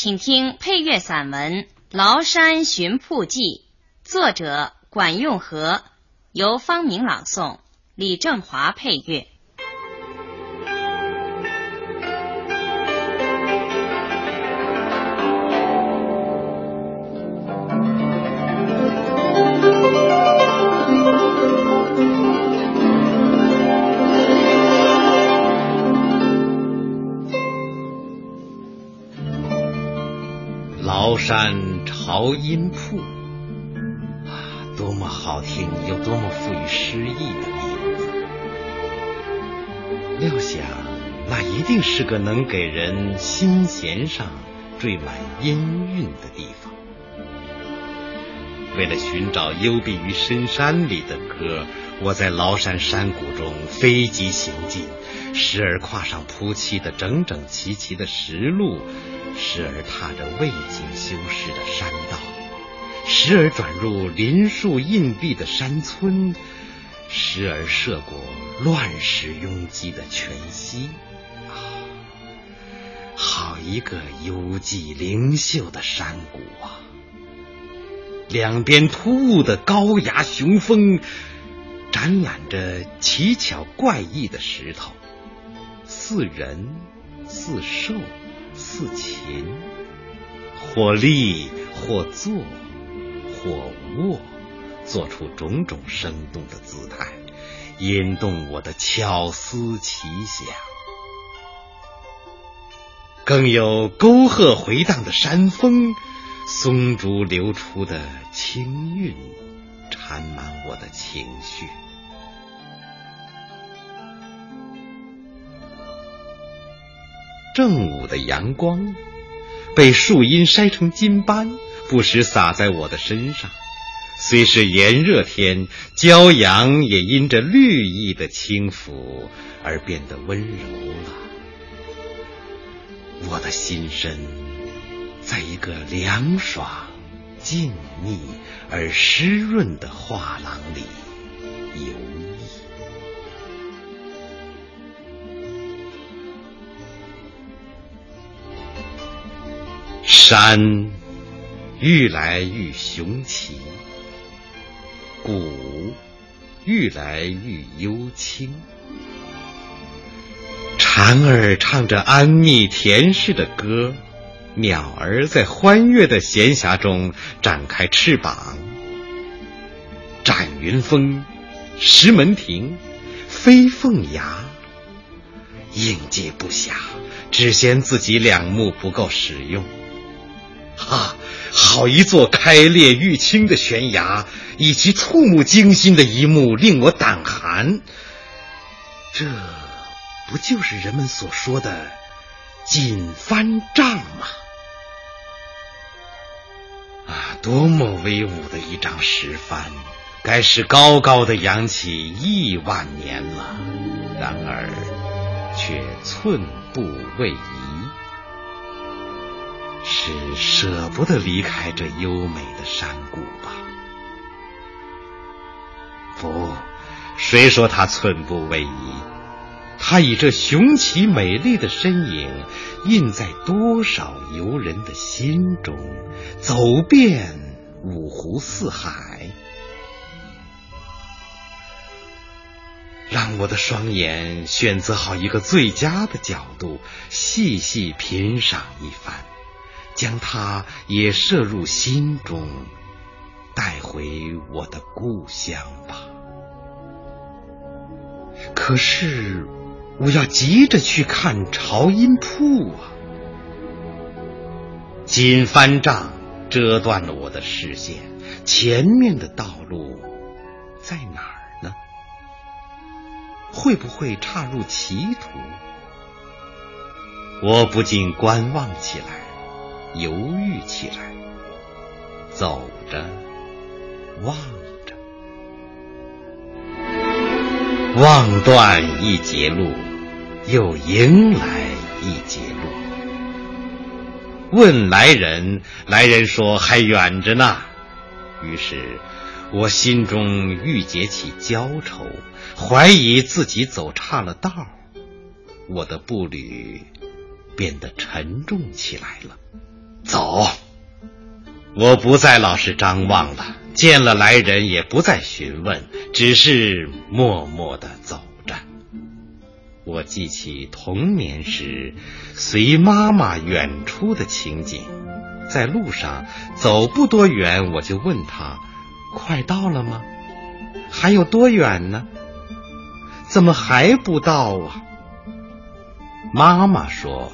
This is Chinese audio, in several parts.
请听配乐散文《崂山寻瀑记》，作者管用和，由方明朗诵，李正华配乐。山朝阴瀑，啊，多么好听，又多么富于诗意的名字！料想那一定是个能给人心弦上缀满音韵的地方。为了寻找幽闭于深山里的歌，我在崂山山谷中飞疾行进，时而跨上铺砌的整整齐齐的石路。时而踏着未经修饰的山道，时而转入林树荫蔽的山村，时而涉过乱石拥挤的泉溪。啊，好一个幽寂灵秀的山谷啊！两边突兀的高崖雄峰，展览着奇巧怪异的石头，似人似兽。似禽，或立，或坐，或卧，做出种种生动的姿态，引动我的巧思奇想。更有沟壑回荡的山峰，松竹流出的清韵，缠满我的情绪。正午的阳光被树荫晒成金斑，不时洒在我的身上。虽是炎热天，骄阳也因着绿意的轻抚而变得温柔了。我的心身在一个凉爽、静谧而湿润的画廊里游。山愈来愈雄奇，谷愈来愈幽清。蝉儿唱着安谧甜适的歌，鸟儿在欢悦的闲暇中展开翅膀。展云峰、石门亭、飞凤崖，应接不暇，只嫌自己两目不够使用。啊，好一座开裂玉清的悬崖，以及触目惊心的一幕，令我胆寒。这不就是人们所说的锦帆帐吗？啊，多么威武的一张石帆，该是高高的扬起亿万年了，然而却寸步未移。是舍不得离开这优美的山谷吧？不，谁说他寸步未移？他以这雄奇美丽的身影，印在多少游人的心中，走遍五湖四海。让我的双眼选择好一个最佳的角度，细细品赏一番。将它也摄入心中，带回我的故乡吧。可是，我要急着去看朝音铺啊！锦帆帐遮断了我的视线，前面的道路在哪儿呢？会不会岔入歧途？我不禁观望起来。犹豫起来，走着，望着，望断一截路，又迎来一截路。问来人，来人说还远着呢。于是，我心中郁结起焦愁，怀疑自己走岔了道，我的步履变得沉重起来了。走。我不再老是张望了，见了来人也不再询问，只是默默的走。我记起童年时随妈妈远出的情景，在路上走不多远，我就问他：“快到了吗？还有多远呢？怎么还不到啊？”妈妈说：“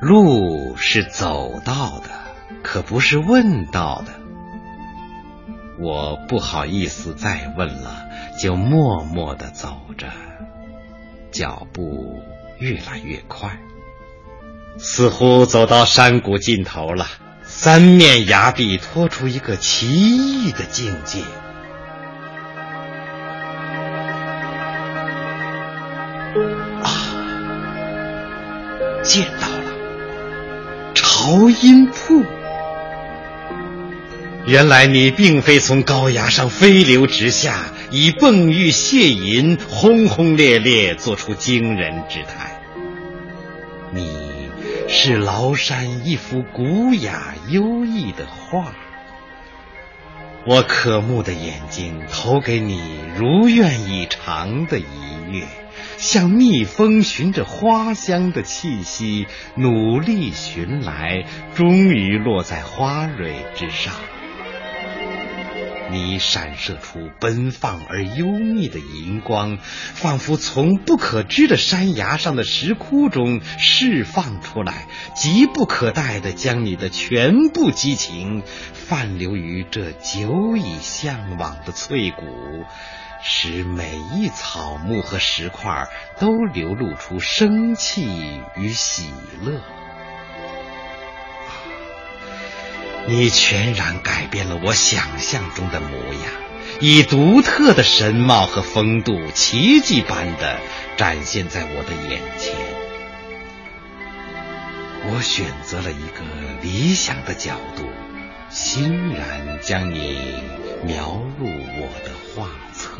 路是走到的。”可不是问到的，我不好意思再问了，就默默的走着，脚步越来越快，似乎走到山谷尽头了。三面崖壁托出一个奇异的境界。啊，见到了朝音瀑。原来你并非从高崖上飞流直下，以蹦玉泻银，轰轰烈烈做出惊人之态。你是崂山一幅古雅优异的画，我渴慕的眼睛投给你如愿以偿的一跃，像蜜蜂寻着花香的气息，努力寻来，终于落在花蕊之上。你闪射出奔放而幽密的银光，仿佛从不可知的山崖上的石窟中释放出来，急不可待地将你的全部激情泛流于这久已向往的翠谷，使每一草木和石块都流露出生气与喜乐。你全然改变了我想象中的模样，以独特的神貌和风度，奇迹般的展现在我的眼前。我选择了一个理想的角度，欣然将你描入我的画册。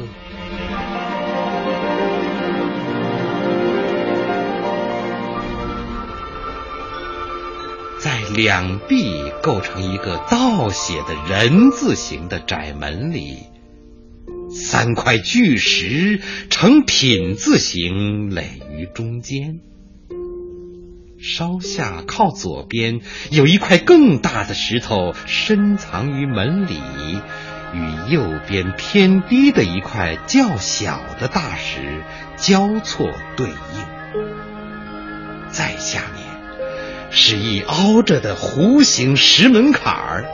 两壁构成一个倒写的人字形的窄门里，三块巨石呈品字形垒于中间。稍下靠左边有一块更大的石头深藏于门里，与右边偏低的一块较小的大石交错对应。再下面。是一凹着的弧形石门槛儿，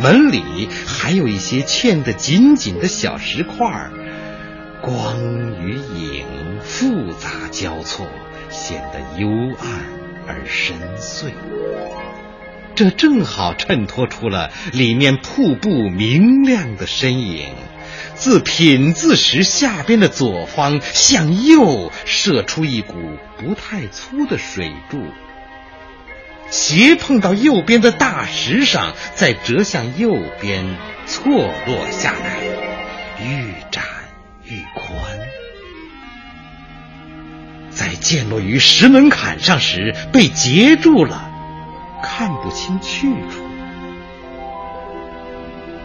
门里还有一些嵌得紧紧的小石块儿，光与影复杂交错，显得幽暗而深邃。这正好衬托出了里面瀑布明亮的身影。自品字石下边的左方向右射出一股不太粗的水柱。斜碰到右边的大石上，再折向右边错落下来，愈展愈宽。在溅落于石门槛上时被截住了，看不清去处。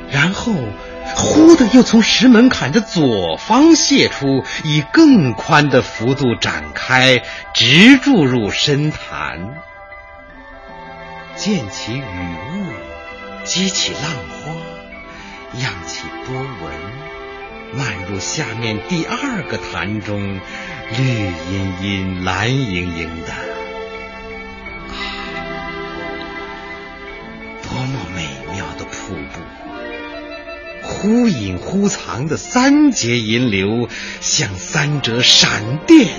然后，忽的又从石门槛的左方泄出，以更宽的幅度展开，直注入深潭。溅起雨雾，激起浪花，漾起波纹，漫入下面第二个潭中，绿茵茵、蓝盈盈的，多么美妙的瀑布！忽隐忽藏的三节银流，像三折闪电，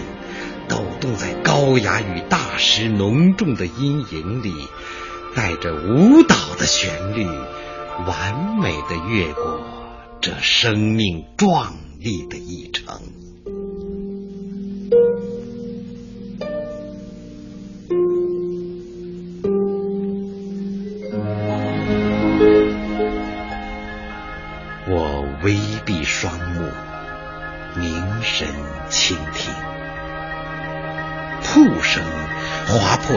抖动在高崖与大石浓重的阴影里。带着舞蹈的旋律，完美的越过这生命壮丽的一程。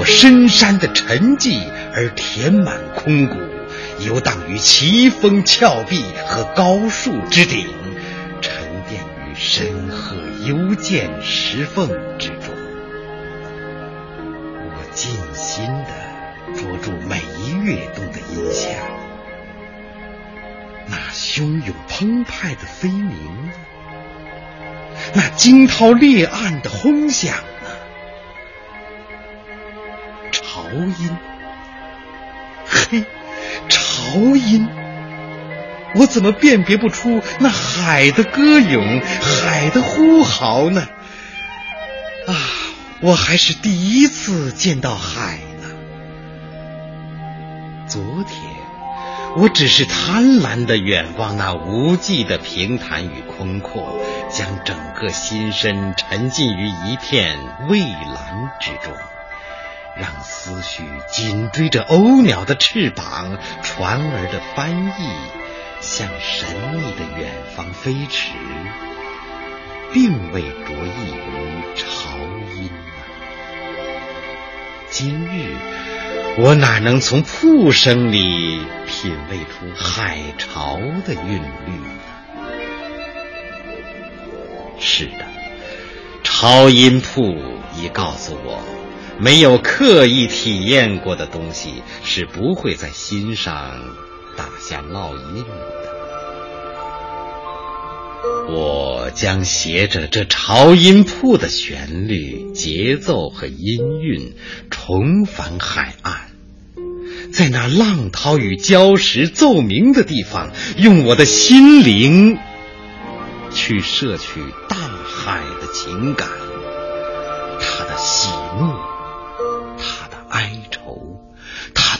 深山的沉寂，而填满空谷，游荡于奇峰峭壁和高树之顶，沉淀于深壑幽涧石缝之中。我尽心地捉住每一跃动的音响，那汹涌澎湃的飞鸣。那惊涛裂岸的轰响潮音，嘿，潮音！我怎么辨别不出那海的歌咏、海的呼号呢？啊，我还是第一次见到海呢。昨天，我只是贪婪的远望那无际的平坦与空阔。将整个心身沉浸于一片蔚蓝之中，让思绪紧追着鸥鸟的翅膀、船儿的帆翼，向神秘的远方飞驰，并未着意于潮音今日我哪能从瀑声里品味出海潮的韵律呢？是的，潮音瀑已告诉我，没有刻意体验过的东西是不会在心上打下烙印的。我将携着这潮音瀑的旋律、节奏和音韵，重返海岸，在那浪涛与礁石奏鸣的地方，用我的心灵。去摄取大海的情感，他的喜怒，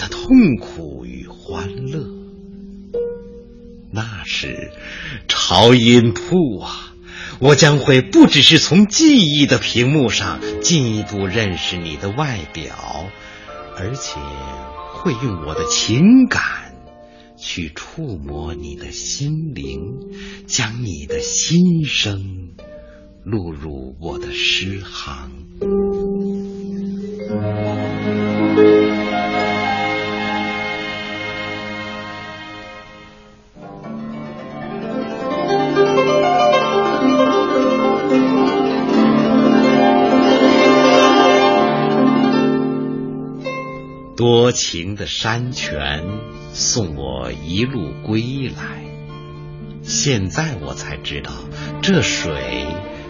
的痛苦与欢乐。那时，潮音瀑啊，我将会不只是从记忆的屏幕上进一步认识你的外表，而且会用我的情感。去触摸你的心灵，将你的心声录入我的诗行。多情的山泉。送我一路归来，现在我才知道，这水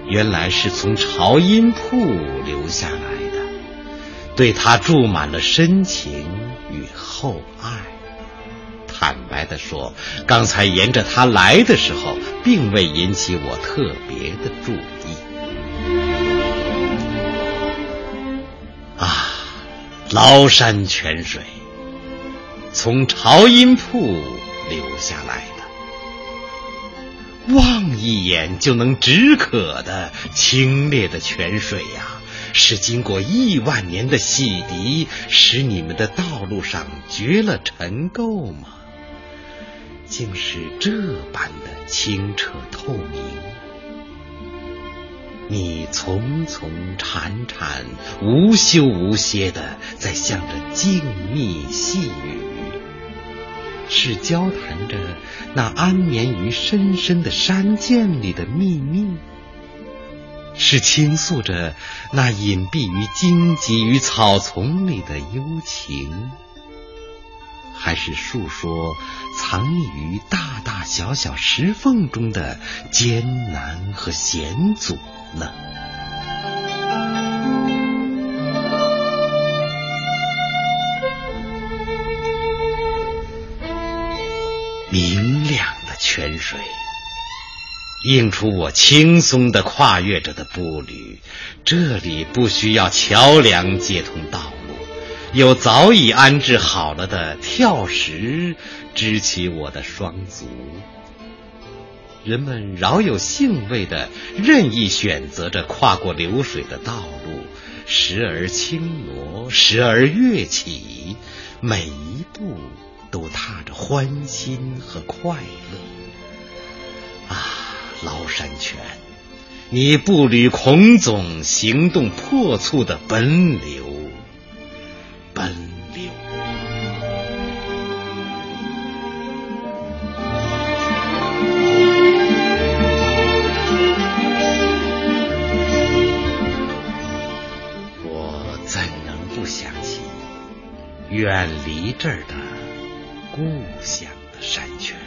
原来是从潮音瀑流下来的，对他注满了深情与厚爱。坦白的说，刚才沿着它来的时候，并未引起我特别的注意。崂山泉水。从潮音瀑流下来的，望一眼就能止渴的清冽的泉水呀，是经过亿万年的洗涤，使你们的道路上绝了尘垢吗？竟是这般的清澈透明。你匆匆潺潺、无休无歇的在向着静谧细语。是交谈着那安眠于深深的山涧里的秘密，是倾诉着那隐蔽于荆棘与草丛里的幽情，还是述说藏匿于大大小小石缝中的艰难和险阻呢？明亮的泉水，映出我轻松的跨越着的步履。这里不需要桥梁接通道，有早已安置好了的跳石支起我的双足。人们饶有兴味的任意选择着跨过流水的道路，时而轻挪，时而跃起，每一步。都踏着欢欣和快乐啊！崂山泉，你步履空纵，行动破促的奔流，远离这儿的故乡的山泉？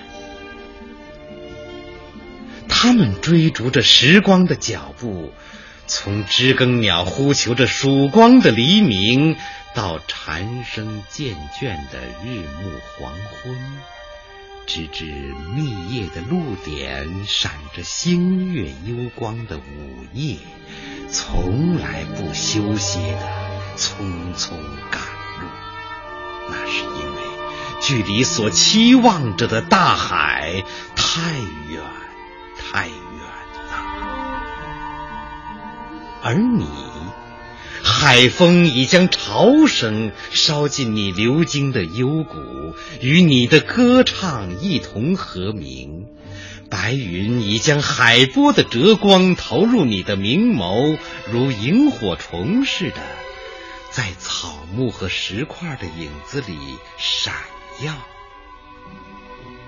他们追逐着时光的脚步，从知更鸟呼求着曙光的黎明，到蝉声渐倦的日暮黄昏，直至密叶的露点闪着星月幽光的午夜，从来不休歇的匆匆赶。那是因为距离所期望着的大海太远。太远了，而你，海风已将潮声烧进你流经的幽谷，与你的歌唱一同和鸣。白云已将海波的折光投入你的明眸，如萤火虫似的，在草木和石块的影子里闪耀。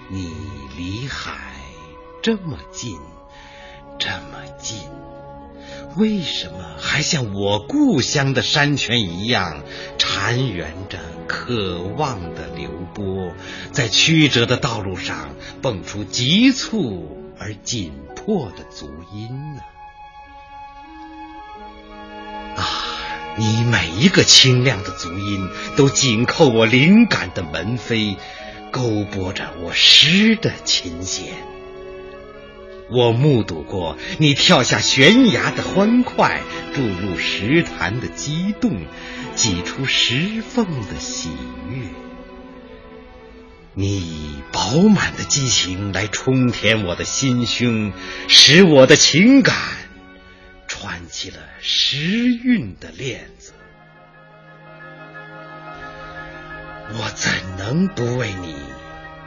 你离海。这么近，这么近，为什么还像我故乡的山泉一样，缠圆着渴望的流波，在曲折的道路上蹦出急促而紧迫的足音呢？你每一个清亮的足音，都紧扣我灵感的门扉，勾拨着我诗的琴弦。我目睹过你跳下悬崖的欢快，注入石潭的激动，挤出石缝的喜悦。你以饱满的激情来冲填我的心胸，使我的情感穿起了时运的链子。我怎能不为你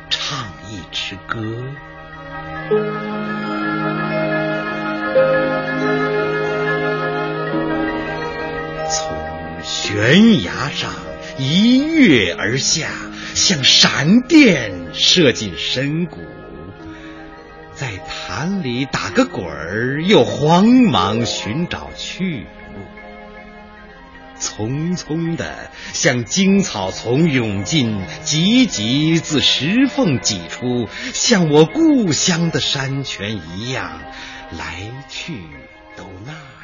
唱一支歌？从悬崖上一跃而下，像闪电射进深谷，在潭里打个滚儿，又慌忙寻找去路。匆匆的向荆草丛涌进，急急自石缝挤出，像我故乡的山泉一样，来去都那。